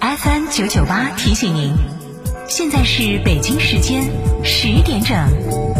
FM 九九八提醒您，现在是北京时间十点整。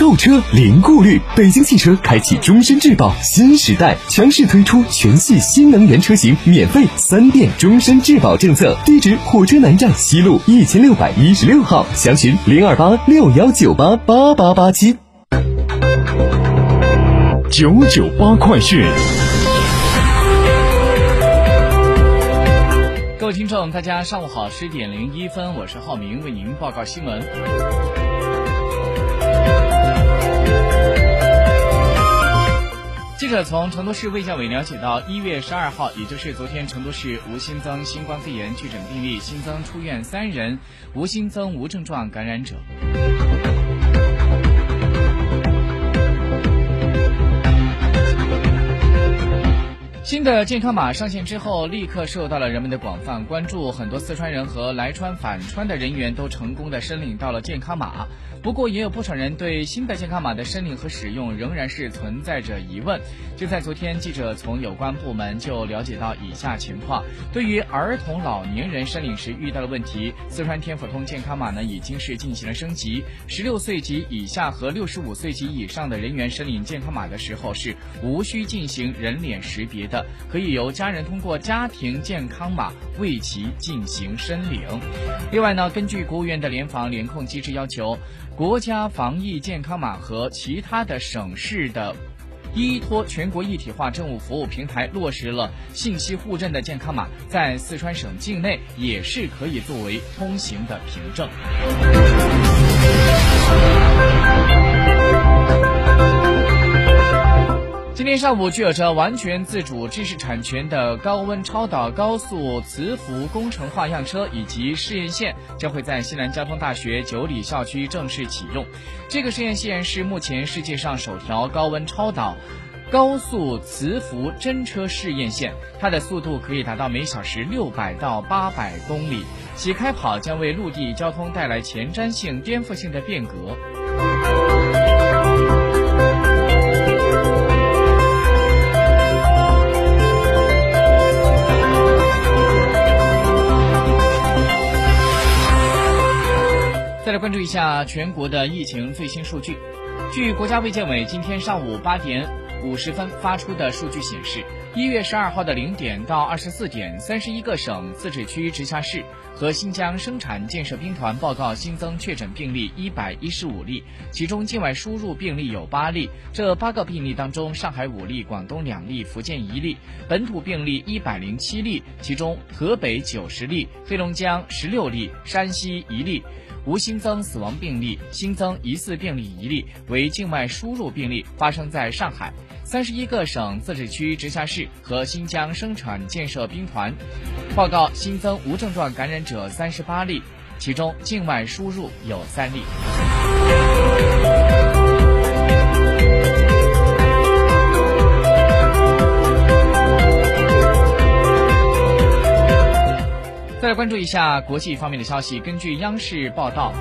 购车零顾虑，北京汽车开启终身质保新时代，强势推出全系新能源车型免费三电终身质保政策。地址：火车南站西路一千六百一十六号，详询零二八六幺九八八八八七。九九八快讯，各位听众，大家上午好，十点零一分，我是浩明，为您报告新闻。记者从成都市卫健委了解到，一月十二号，也就是昨天，成都市无新增新冠肺炎确诊病例，新增出院三人，无新增无症状感染者。新的健康码上线之后，立刻受到了人们的广泛关注。很多四川人和来川返川的人员都成功的申领到了健康码。不过，也有不少人对新的健康码的申领和使用仍然是存在着疑问。就在昨天，记者从有关部门就了解到以下情况：对于儿童、老年人申领时遇到的问题，四川天府通健康码呢已经是进行了升级。十六岁及以下和六十五岁及以上的人员申领健康码的时候是无需进行人脸识别的。可以由家人通过家庭健康码为其进行申领。另外呢，根据国务院的联防联控机制要求，国家防疫健康码和其他的省市的依托全国一体化政务服务平台落实了信息互认的健康码，在四川省境内也是可以作为通行的凭证。今天上午，具有着完全自主知识产权的高温超导高速磁浮工程化样车以及试验线将会在西南交通大学九里校区正式启用。这个试验线是目前世界上首条高温超导高速磁浮真车试验线，它的速度可以达到每小时六百到八百公里，起开跑将为陆地交通带来前瞻性、颠覆性的变革。再来关注一下全国的疫情最新数据。据国家卫健委今天上午八点五十分发出的数据显示，一月十二号的零点到二十四点，三十一个省、自治区、直辖市和新疆生产建设兵团报告新增确诊病例一百一十五例，其中境外输入病例有八例。这八个病例当中，上海五例，广东两例，福建一例；本土病例一百零七例，其中河北九十例，黑龙江十六例，山西一例。无新增死亡病例，新增疑似病例一例，为境外输入病例，发生在上海。三十一个省、自治区、直辖市和新疆生产建设兵团报告新增无症状感染者三十八例，其中境外输入有三例。来关注一下国际方面的消息。根据央视报道，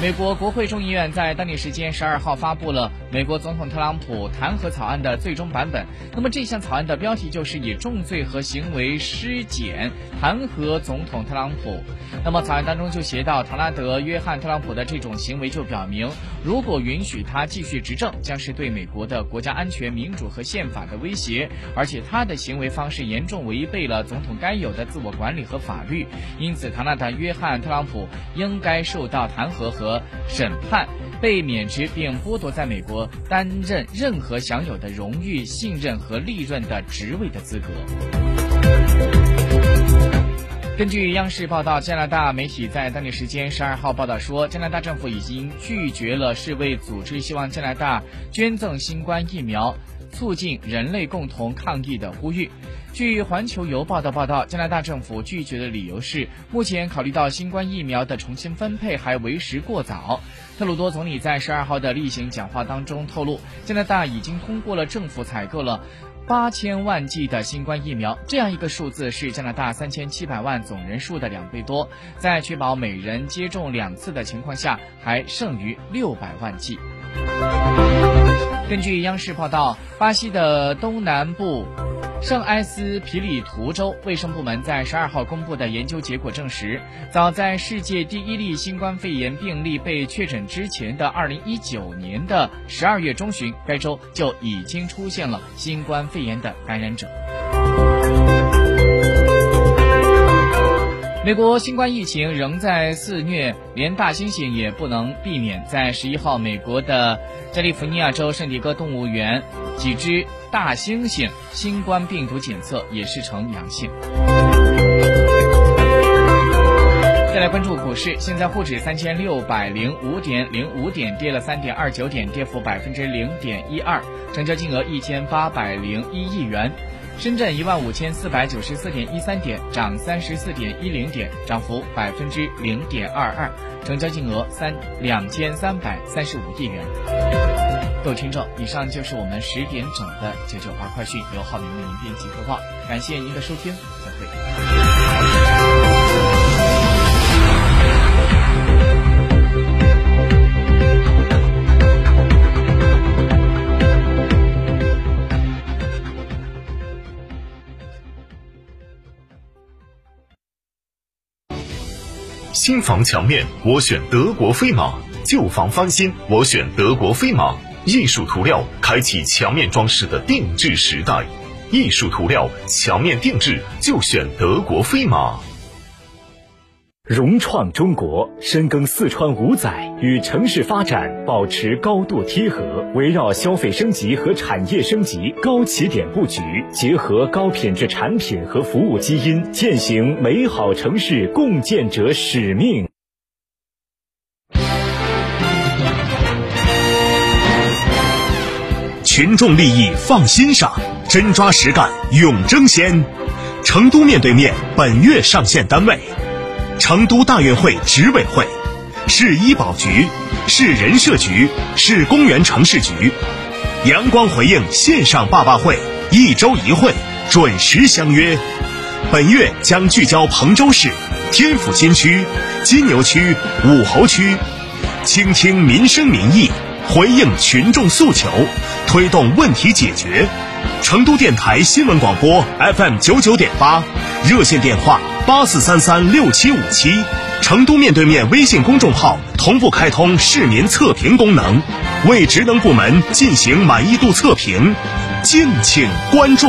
美国国会众议院在当地时间十二号发布了美国总统特朗普弹劾草案的最终版本。那么这项草案的标题就是以重罪和行为失检弹劾总统特朗普。那么草案当中就写到，唐纳德·约翰·特朗普的这种行为就表明，如果允许他继续执政，将是对美国的国家安全、民主和宪法的威胁，而且他的行为方式严重违背了总统该有的自我管理和法律。因此，唐纳德·约翰·特朗普应该受到弹劾和审判。被免职并剥夺在美国担任任何享有的荣誉、信任和利润的职位的资格。根据央视报道，加拿大媒体在当地时间十二号报道说，加拿大政府已经拒绝了世卫组织希望加拿大捐赠新冠疫苗，促进人类共同抗疫的呼吁。据环球邮报的报道，加拿大政府拒绝的理由是，目前考虑到新冠疫苗的重新分配还为时过早。特鲁多总理在十二号的例行讲话当中透露，加拿大已经通过了政府采购了。八千万剂的新冠疫苗，这样一个数字是加拿大三千七百万总人数的两倍多，在确保每人接种两次的情况下，还剩余六百万剂。根据央视报道，巴西的东南部。圣埃斯皮里图州卫生部门在十二号公布的研究结果证实，早在世界第一例新冠肺炎病例被确诊之前的二零一九年的十二月中旬，该州就已经出现了新冠肺炎的感染者。美国新冠疫情仍在肆虐，连大猩猩也不能避免。在十一号，美国的加利福尼亚州圣地哥动物园几只。大猩猩新冠病毒检测也是呈阳性。再来关注股市，现在沪指三千六百零五点零五点，跌了三点二九点，跌幅百分之零点一二，成交金额一千八百零一亿元。深圳一万五千四百九十四点一三点，涨三十四点一零点，涨幅百分之零点二二，成交金额三两千三百三十五亿元。各位听众，以上就是我们十点整的九九八快讯，由浩明为您编辑播报。感谢您的收听，再会。新房墙面，我选德国飞马；旧房翻新，我选德国飞马。艺术涂料开启墙面装饰的定制时代，艺术涂料墙面定制就选德国飞马。融创中国深耕四川五载，与城市发展保持高度贴合，围绕消费升级和产业升级高起点布局，结合高品质产品和服务基因，践行美好城市共建者使命。群众利益放心上，真抓实干勇争先。成都面对面本月上线单位：成都大运会执委会、市医保局、市人社局、市公园城市局。阳光回应线上爸爸会，一周一会，准时相约。本月将聚焦彭州市、天府新区、金牛区、武侯区，倾听民生民意。回应群众诉求，推动问题解决。成都电台新闻广播 FM 九九点八，热线电话八四三三六七五七。成都面对面微信公众号同步开通市民测评功能，为职能部门进行满意度测评，敬请关注。